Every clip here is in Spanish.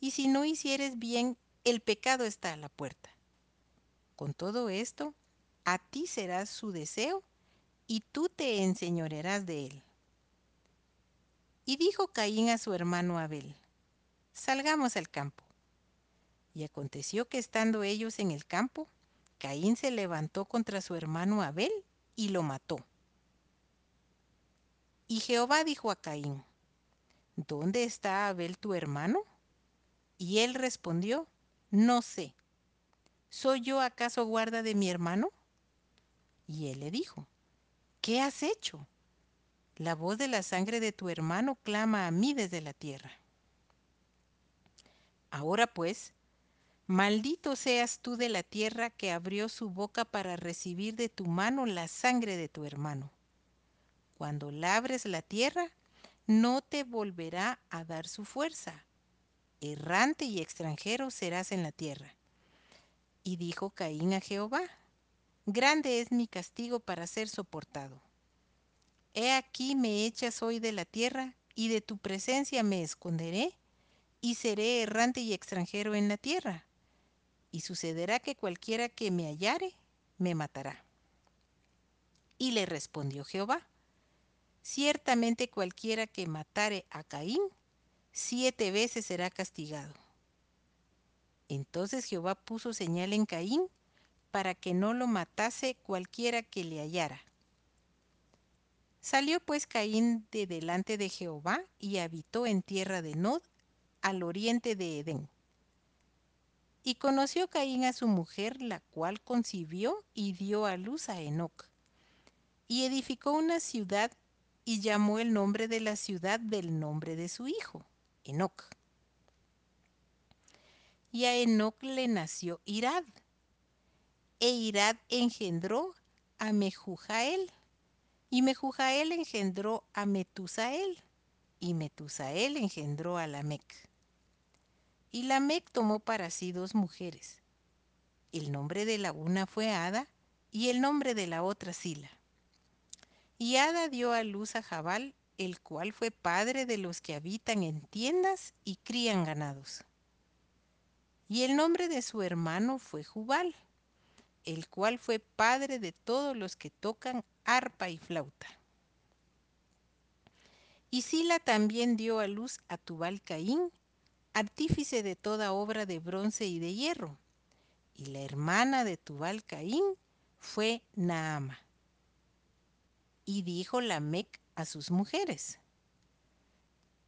Y si no hicieres bien, el pecado está a la puerta. Con todo esto, a ti será su deseo, y tú te enseñorearás de él. Y dijo Caín a su hermano Abel, Salgamos al campo. Y aconteció que estando ellos en el campo, Caín se levantó contra su hermano Abel y lo mató. Y Jehová dijo a Caín, ¿Dónde está Abel tu hermano? Y él respondió, No sé. ¿Soy yo acaso guarda de mi hermano? Y él le dijo, ¿qué has hecho? La voz de la sangre de tu hermano clama a mí desde la tierra. Ahora pues, maldito seas tú de la tierra que abrió su boca para recibir de tu mano la sangre de tu hermano. Cuando labres la tierra, no te volverá a dar su fuerza errante y extranjero serás en la tierra. Y dijo Caín a Jehová, grande es mi castigo para ser soportado. He aquí me echas hoy de la tierra, y de tu presencia me esconderé, y seré errante y extranjero en la tierra. Y sucederá que cualquiera que me hallare, me matará. Y le respondió Jehová, ciertamente cualquiera que matare a Caín, siete veces será castigado. Entonces Jehová puso señal en Caín para que no lo matase cualquiera que le hallara. Salió pues Caín de delante de Jehová y habitó en tierra de Nod, al oriente de Edén. Y conoció Caín a su mujer, la cual concibió y dio a luz a Enoc. Y edificó una ciudad y llamó el nombre de la ciudad del nombre de su hijo. Enoc. Y a Enoc le nació Irad. E Irad engendró a Mejujael. Y Mejujael engendró a Metusael. Y Metusael engendró a Lamec. Y Lamec tomó para sí dos mujeres. El nombre de la una fue Ada y el nombre de la otra Sila. Y Ada dio a luz a Jabal, el cual fue padre de los que habitan en tiendas y crían ganados. Y el nombre de su hermano fue Jubal, el cual fue padre de todos los que tocan arpa y flauta. Y Sila también dio a luz a Tubal Caín, artífice de toda obra de bronce y de hierro. Y la hermana de Tubal Caín fue Naama. Y dijo Lamec a sus mujeres,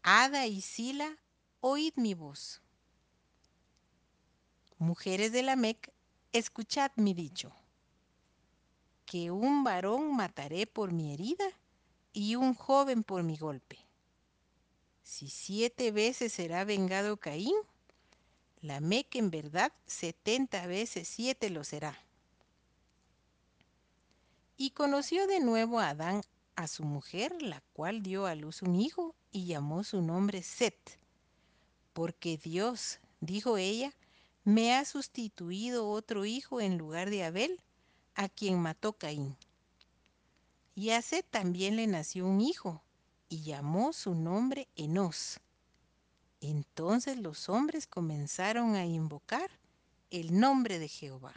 Ada y Sila, oíd mi voz. Mujeres de Lamec, escuchad mi dicho, que un varón mataré por mi herida y un joven por mi golpe. Si siete veces será vengado Caín, Lamec en verdad setenta veces siete lo será. Y conoció de nuevo a Adán a su mujer, la cual dio a luz un hijo y llamó su nombre Set, porque Dios, dijo ella, me ha sustituido otro hijo en lugar de Abel, a quien mató Caín. Y a Set también le nació un hijo, y llamó su nombre Enos. Entonces los hombres comenzaron a invocar el nombre de Jehová.